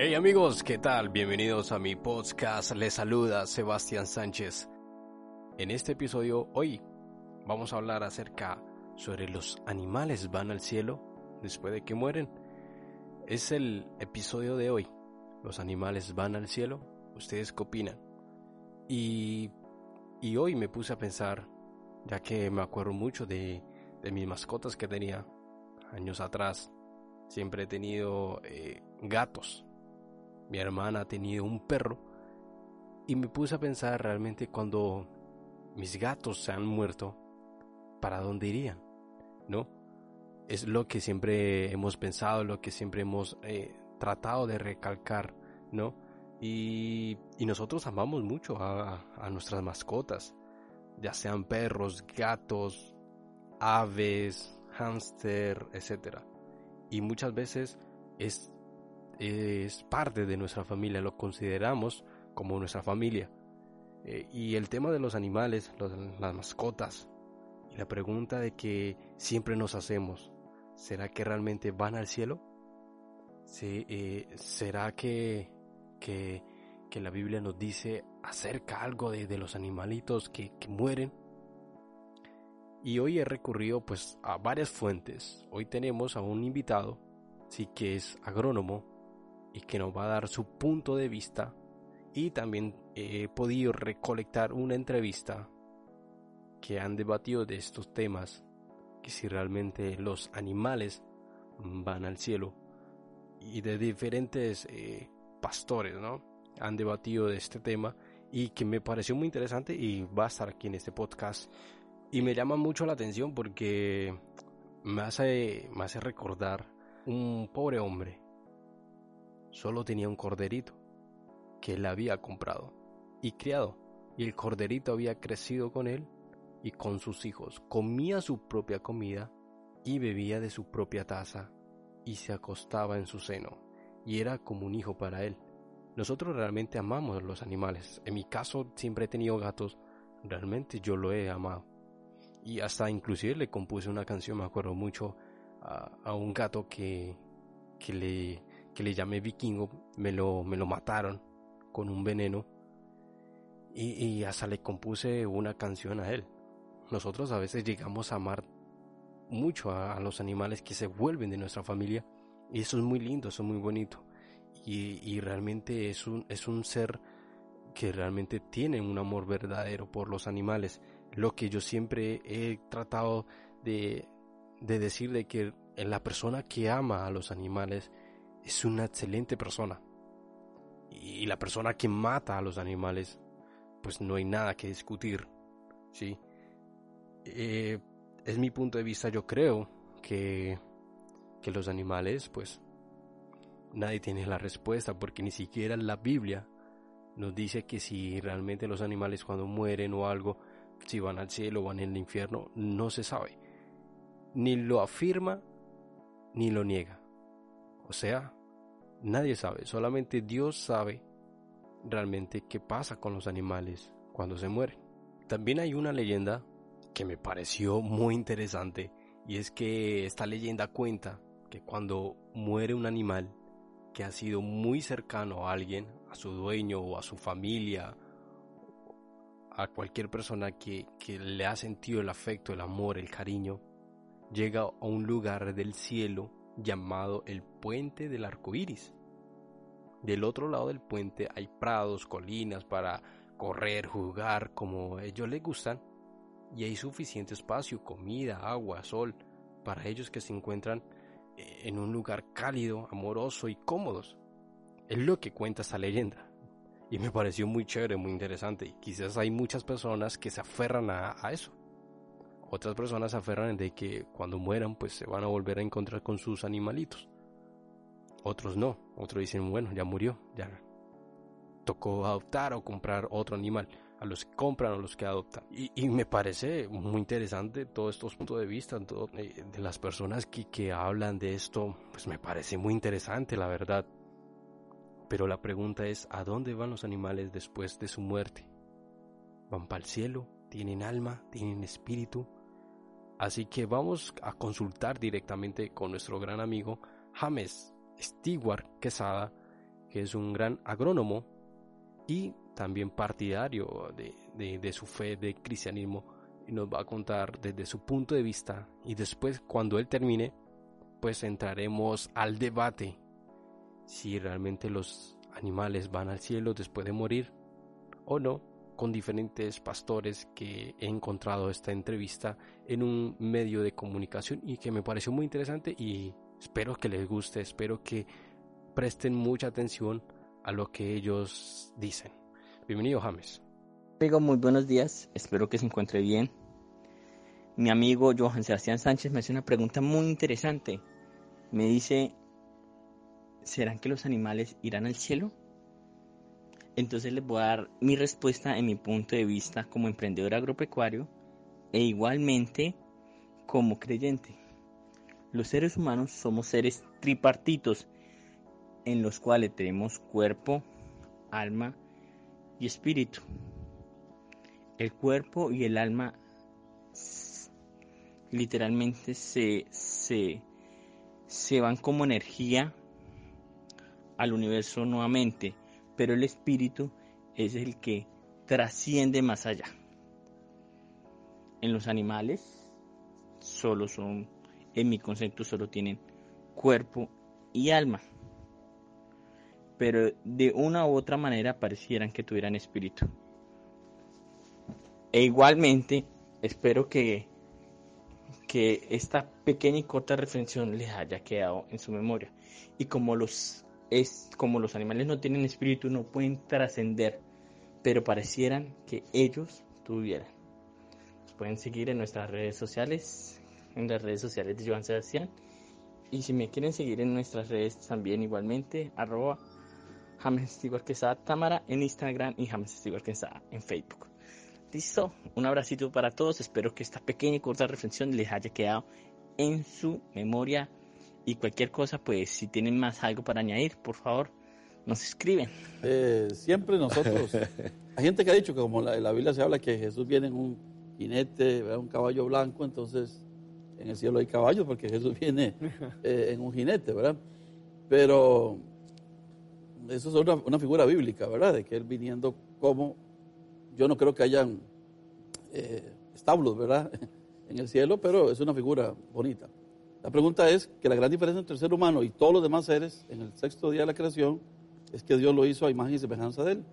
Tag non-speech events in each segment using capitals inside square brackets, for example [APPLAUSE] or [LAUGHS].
Hey amigos, ¿qué tal? Bienvenidos a mi podcast. Les saluda Sebastián Sánchez. En este episodio hoy vamos a hablar acerca sobre los animales van al cielo después de que mueren. Es el episodio de hoy. Los animales van al cielo. ¿Ustedes qué opinan? Y, y hoy me puse a pensar, ya que me acuerdo mucho de, de mis mascotas que tenía años atrás. Siempre he tenido eh, gatos mi hermana ha tenido un perro y me puse a pensar realmente cuando mis gatos se han muerto, ¿para dónde irían? ¿No? Es lo que siempre hemos pensado, lo que siempre hemos eh, tratado de recalcar, ¿no? Y, nosotros amamos mucho a, a nuestras mascotas, ya sean perros, gatos, aves, hámster, etc. Y muchas veces es es parte de nuestra familia, lo consideramos como nuestra familia. Eh, y el tema de los animales, las mascotas, y la pregunta de que siempre nos hacemos, ¿será que realmente van al cielo? Eh, ¿Será que, que, la Biblia nos dice acerca algo de, los animalitos que, que mueren? Y hoy he recurrido pues a varias fuentes. Hoy tenemos a un invitado, sí que es agrónomo, y que nos va a dar su punto de vista. Y también he podido recolectar una entrevista que han debatido de estos temas, que si realmente los animales van al cielo. Y de diferentes eh, pastores, ¿no? Han debatido de este tema y que me pareció muy interesante y va a estar aquí en este podcast. Y me llama mucho la atención porque me hace, me hace recordar un pobre hombre solo tenía un corderito que él había comprado y criado, y el corderito había crecido con él y con sus hijos, comía su propia comida y bebía de su propia taza y se acostaba en su seno, y era como un hijo para él. Nosotros realmente amamos los animales. En mi caso siempre he tenido gatos, realmente yo lo he amado. Y hasta inclusive le compuse una canción, me acuerdo mucho, a, un gato que, que le que le llamé vikingo, me lo, me lo mataron con un veneno y, hasta le compuse una canción a él. Nosotros a veces llegamos a amar mucho a, los animales que se vuelven de nuestra familia y eso es muy lindo, eso es muy bonito y, y realmente es un, es un ser que realmente tiene un amor verdadero por los animales. Lo que yo siempre he tratado de, de decir de que la persona que ama a los animales es una excelente persona. Y la persona que mata a los animales, pues no hay nada que discutir. ¿sí? Eh, es mi punto de vista, yo creo que, que los animales, pues nadie tiene la respuesta porque ni siquiera la Biblia nos dice que si realmente los animales cuando mueren o algo, si van al cielo o van al infierno, no se sabe. Ni lo afirma ni lo niega. O sea, Nadie sabe, solamente Dios sabe realmente qué pasa con los animales cuando se mueren. También hay una leyenda que me pareció muy interesante y es que esta leyenda cuenta que cuando muere un animal que ha sido muy cercano a alguien, a su dueño o a su familia, a cualquier persona que, que le ha sentido el afecto, el amor, el cariño, llega a un lugar del cielo llamado el puente del arco iris. Del otro lado del puente hay prados, colinas para correr, jugar como ellos les gustan, y hay suficiente espacio, comida, agua, sol, para ellos que se encuentran eh, en un lugar cálido, amoroso y cómodos. Es lo que cuenta esta leyenda. Y me pareció muy chévere, muy interesante. Y quizás hay muchas personas que se aferran a eso. Otras personas aferran de que cuando mueran pues se van a volver a encontrar con sus animalitos. Otros no, otros dicen, bueno, ya murió, ya tocó adoptar o comprar otro animal, a los que compran o los que adoptan. Y, me parece muy interesante todos estos puntos de vista eh, de las personas que, que hablan de esto, pues me parece muy interesante, la verdad. Pero la pregunta es, ¿a dónde van los animales después de su muerte? ¿Van para el cielo? ¿Tienen alma? ¿Tienen espíritu? Así que vamos a consultar directamente con nuestro gran amigo James Stewart Quesada que es un gran agrónomo y también partidario de, de su fe de cristianismo y nos va a contar desde su punto de vista. Y después cuando él termine pues entraremos al debate si realmente los animales van al cielo después de morir o no con diferentes pastores que he encontrado esta entrevista en un medio de comunicación y que me pareció muy interesante y espero que les guste, espero que presten mucha atención a lo que ellos dicen. Bienvenido James. Amigo, muy buenos días, espero que se encuentre bien. Mi amigo Johan Sebastián Sánchez me hace una pregunta muy interesante. Me dice, ¿serán que los animales irán al cielo? Entonces les voy a dar mi respuesta en mi punto de vista como emprendedor agropecuario e igualmente como creyente. Los seres humanos somos seres tripartitos en los cuales tenemos cuerpo, alma y espíritu. El cuerpo y el alma literalmente se, se, se van como energía al universo nuevamente pero el espíritu es el que trasciende más allá. En los animales solo son, en mi concepto, solo tienen cuerpo y alma. Pero de una u otra manera parecieran que tuvieran espíritu. E igualmente espero que, que esta pequeña y corta reflexión les haya quedado en su memoria. Y como los es como los animales no tienen espíritu, no pueden trascender, pero parecieran que ellos tuvieran. Nos pueden seguir en nuestras redes sociales, en las redes sociales de Joan Sebastián. Y si me quieren seguir en nuestras redes también igualmente, arroba James Tamara en Instagram y James Quesada en Facebook. Listo, un abracito para todos. Espero que esta pequeña y corta reflexión les haya quedado en su memoria y cualquier cosa, pues si tienen más algo para añadir, por favor, nos escriben. Eh, siempre nosotros, [LAUGHS] hay gente que ha dicho que como la, la Biblia se habla que Jesús viene en un jinete, un caballo blanco, entonces en el cielo hay caballos porque Jesús viene eh, en un jinete, ¿verdad? Pero eso es una, una, figura bíblica, ¿verdad? De que él viniendo como, yo no creo que hayan eh, establos, ¿verdad? [LAUGHS] En el cielo, pero es una figura bonita. La pregunta es que la gran diferencia entre el ser humano y todos los demás seres en el sexto día de la creación es que Dios lo hizo a imagen y semejanza de él.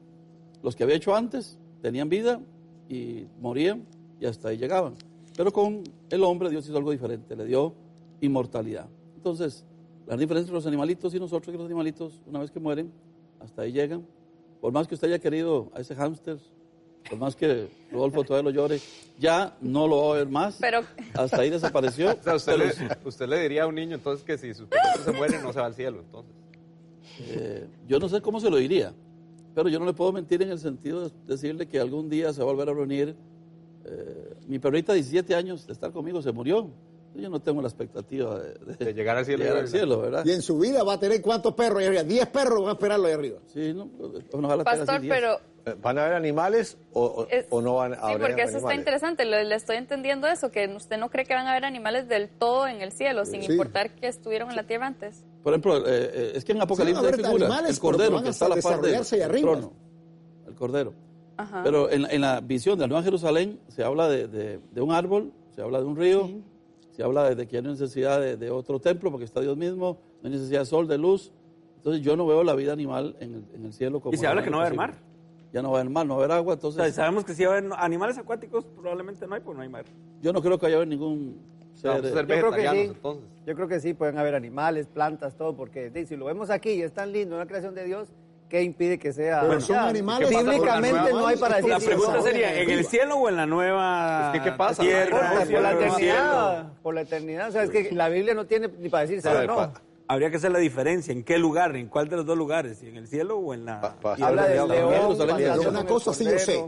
Los que había hecho antes tenían vida y morían y hasta ahí llegaban. Pero con el hombre Dios hizo algo diferente, le dio inmortalidad. Entonces, la diferencia entre los animalitos y nosotros es que los animalitos, una vez que mueren, hasta ahí llegan. Por más que usted haya querido a ese hámster por más que Rodolfo todavía lo llore, ya no lo va a ver más. Pero... Hasta ahí desapareció. [LAUGHS] usted, le, diría a un niño entonces que si sus padres se mueren no se va al cielo, entonces. Eh, yo no sé cómo se lo diría, pero yo no le puedo mentir en el sentido de decirle que algún día se va a volver a reunir. Eh, mi perrita de 17 años de estar conmigo se murió. Yo no tengo la expectativa de, llegar al cielo. al cielo ¿verdad? Y en su vida va a tener cuántos perros ahí arriba. 10 perros van a esperarlo ahí arriba. Sí, no, ojalá Pastor, pero ¿Van a haber animales o, no van a haber animales? Sí, porque eso está interesante. Le, estoy entendiendo eso, que usted no cree que van a haber animales del todo en el cielo, sin importar que estuvieron en la tierra antes. Por ejemplo, eh, eh, es que en Apocalipsis hay figuras. El cordero que está a la par del trono. El cordero. Pero en, la visión del Nueva Jerusalén se habla de, un árbol, se habla de un río, se habla de, que hay necesidad de, otro templo porque está Dios mismo, no hay necesidad de sol, de luz. Entonces yo no veo la vida animal en el, en el cielo como... ¿Y se habla que no va a haber mar? Ya no va a haber mar, no va a haber agua, entonces... sabemos que si va a haber animales acuáticos, probablemente no hay, pues no hay mar. Yo no creo que haya ningún ser... yo, creo que sí, yo creo que sí, pueden haber animales, plantas, todo, porque si lo vemos aquí y es tan lindo, una creación de Dios, ¿qué impide que sea? Pero son animales. Bíblicamente no hay para decir. La pregunta sería, ¿en el cielo o en la nueva ¿qué pasa? Tierra? Por, la eternidad, por la eternidad. O sea, es que la Biblia no tiene ni para decir, no habría que hacer la diferencia. ¿En qué lugar? ¿En cuál de los dos lugares? ¿En el cielo o en la...? Habla de león, Una cosa sí yo sé.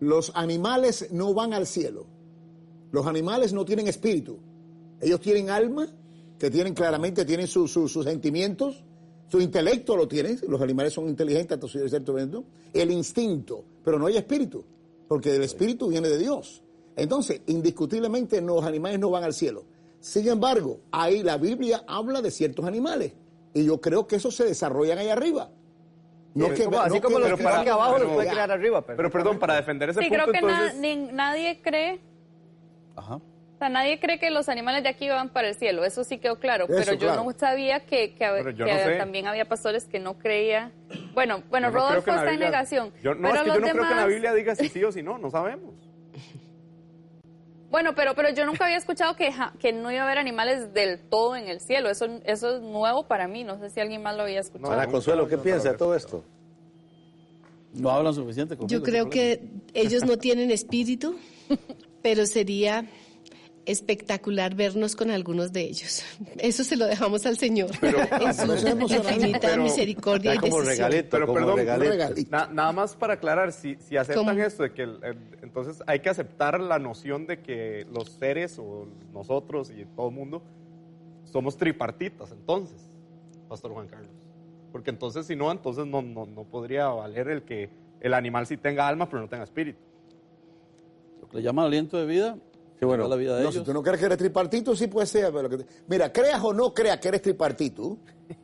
Los animales no van al cielo. Los animales no tienen espíritu. Ellos tienen alma, que tienen claramente, tienen sus sentimientos, su intelecto lo tienen. Los animales son inteligentes, es cierto, el instinto, pero no hay espíritu, porque el espíritu viene de Dios. Entonces, indiscutiblemente los animales no van al cielo. Sin embargo, ahí la Biblia habla de ciertos animales Y yo creo que eso se desarrollan ahí arriba. No Sí, que, como- no así que- como los que- aquí abajo los puede crear arriba. Pero perdón, para defender ese Sí, punto, creo que na- ni- nadie cree, Ajá. o sea, nadie cree que los animales de aquí van para el cielo, eso sí quedó claro, Eso, pero yo claro. no sabía que, que, Pero yo que no sé. también había pastores que no creía. Bueno, bueno, Rodolfo está en negación. Yo, no, pero es que los yo no creo que la demás- Biblia diga si sí o si no, no sabemos. Bueno, pero, pero yo nunca había escuchado que, ja- que no iba a haber animales del todo en el cielo. Eso, eso es nuevo para mí. No sé si alguien más lo había escuchado. Ana Consuelo, ¿qué piensa de todo esto? No hablan suficiente conmigo. Yo creo que ellos no tienen espíritu, pero sería espectacular vernos con algunos de ellos. [LAUGHS] Eso se lo dejamos al Señor [LAUGHS] en Pero su eso es emocionante. infinita Pero- misericordia y como decisión. regalito, Pero como perdón, regalito. regalito. Na- nada más para aclarar, si, si aceptan ¿Cómo? esto de que el- el- entonces hay que aceptar la noción de que los seres o nosotros y todo el mundo somos tripartitas, entonces, Pastor Juan Carlos. Porque entonces si no, entonces no, no, no podría valer el que el animal sí tenga alma pero no tenga espíritu. Lo que le llaman aliento de vida. Sí, bueno, da la vida de No, si tú no crees que eres tripartito, sí puede ser. pero que- mira, creas o no creas que eres tripartito.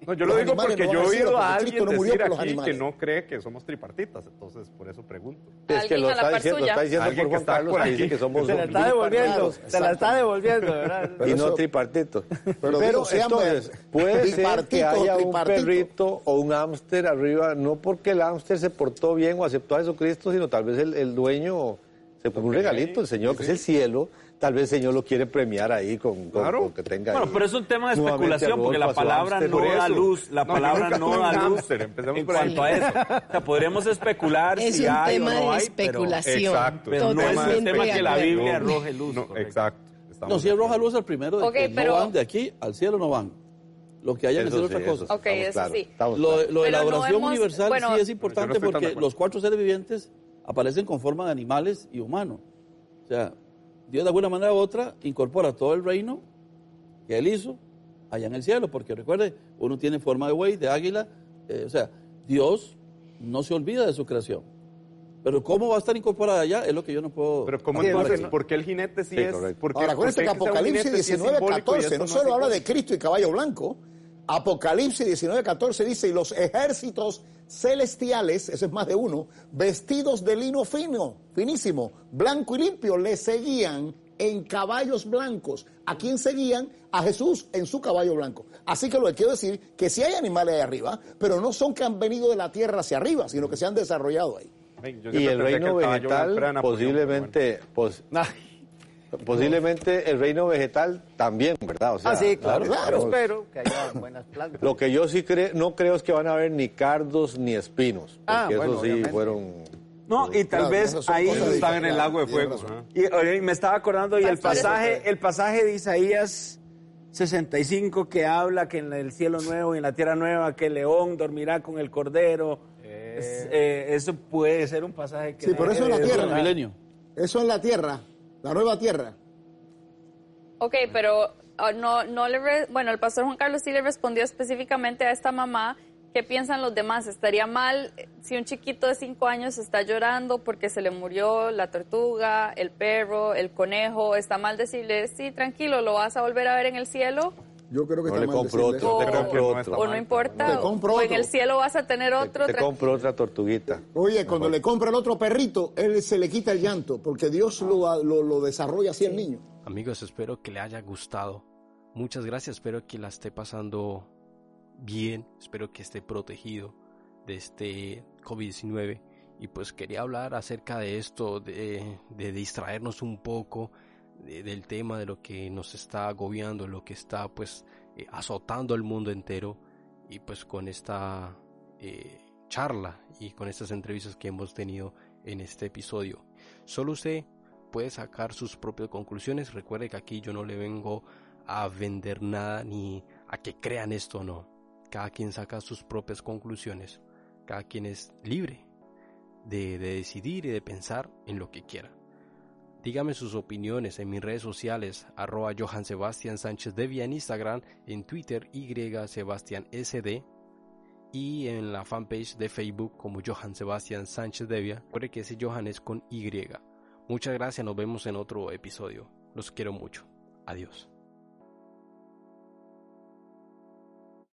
No, yo lo digo porque no yo he oído a alguien no decir aquí que no cree que somos tripartitas, entonces por eso pregunto. Es que Alguien lo está diciendo, lo está diciendo Alguien por que Juan está Carlos por que dice que somos Se la está devolviendo, se la está devolviendo, ¿verdad? Pero y no tripartito. Pero Pero, entonces, puede ser que haya un perrito o un hámster arriba, no porque el hámster se portó bien o aceptó a Jesucristo, sino tal vez el, el dueño se puso un regalito, el Señor, que es el cielo, tal vez el Señor lo quiere premiar ahí con, con- Claro. con que tenga Bueno, ahí pero es un tema de especulación, porque la palabra no da luz, la No, palabra no un da luz empecemos en por ahí. cuanto a eso. O sea, podremos especular Es si un hay tema o no de hay, especulación. Exacto. pero, no es el tema que la. Biblia arroje luz. No, exacto. Estamos No, si arroja luz al primero, de Ok, que pero- no van de aquí al cielo, no van. Lo que hay en el Eso cielo sí, es otra cosa. Ok, eso sí. Lo, lo de la no oración hemos- universal bueno- sí es no importante porque los cuatro seres vivientes aparecen con forma de animales y humanos. O sea, Dios de alguna manera u otra incorpora todo el reino que Él hizo allá en el cielo, porque recuerde, uno tiene forma de buey, de águila, eh, o sea, Dios no se olvida de su creación. Pero cómo va a estar incorporada allá es lo que yo no puedo... Pero ¿cómo Sí, entonces? no. ¿Por qué el jinete sí, Sí, es? correcto. ¿Por qué- Ahora, acuérdense que Apocalipsis jinete sí es 19, simbólico y 14 esto no solo habla de? Cristo y caballo blanco. Apocalipsis 19, 14 dice, y los ejércitos celestiales, eso es más de uno, vestidos de lino fino, finísimo, blanco y limpio, le seguían en caballos blancos. ¿A quién seguían? A Jesús en su caballo blanco. Así que lo que quiero decir, que sí hay animales ahí arriba, pero no son que han venido de la tierra hacia arriba, sino que se han desarrollado ahí. Yo Y el reino vegetal posiblemente, [LAUGHS] pos- posiblemente el reino vegetal también, ¿verdad? O sea, Ah, sí, claro, claro. Espero [LAUGHS] que haya buenas plantas. Lo que yo sí cre- no creo es que van a haber ni cardos ni espinos, porque Ah, eso bueno, sí obviamente. fueron... No, y tal Claro, vez ahí Están en el lago de fuego. Y oye, me estaba acordando y el pasaje, el pasaje de Isaías 65 que habla que en el cielo nuevo y en la tierra nueva que el león dormirá con el cordero. Es- eh, eso puede ser un pasaje que Sí, pero eso en la eh, tierra. el milenio. Eso en la tierra, la nueva tierra. Ok, pero ah, no, no le re- bueno, el pastor Juan Carlos sí le respondió específicamente a esta mamá qué piensan los demás. ¿Estaría mal eh, si un chiquito de cinco años está llorando porque se le murió la tortuga, el perro, el conejo? ¿Está mal decirle, sí, tranquilo, lo vas a volver a ver en el cielo? Yo creo que No está le mal compro otro, eso. te O- compro no otro. está ¿O no importa? Te compro ¿O en el cielo vas a tener otro? Te Tran- compro otra tortuguita. Oye, cuando le compra el otro perrito, él se le quita el llanto, porque Dios lo, lo, lo desarrolla así el niño. Amigos, espero que le haya gustado. Muchas gracias, espero que la esté pasando bien, espero que esté protegido de este COVID-19. Y pues quería hablar acerca de esto, de, de distraernos un poco de- del tema, de lo que nos está agobiando, lo que está pues eh, azotando el mundo entero. Y pues con esta eh, charla y con estas entrevistas que hemos tenido en este episodio. Solo usted puede sacar sus propias conclusiones. Recuerde que aquí yo no le vengo a vender nada ni a que crean esto o no. Cada quien saca sus propias conclusiones. Cada quien es libre de decidir y de pensar en lo que quiera. Dígame sus opiniones en mis redes sociales, arroba en Instagram, en Twitter, Y Sebastián y en la fanpage de Facebook como Johan Sebastián Sánchez Devia. Recuerde que ese Johan es con Y. Muchas gracias, nos vemos en otro episodio. Los quiero mucho. Adiós.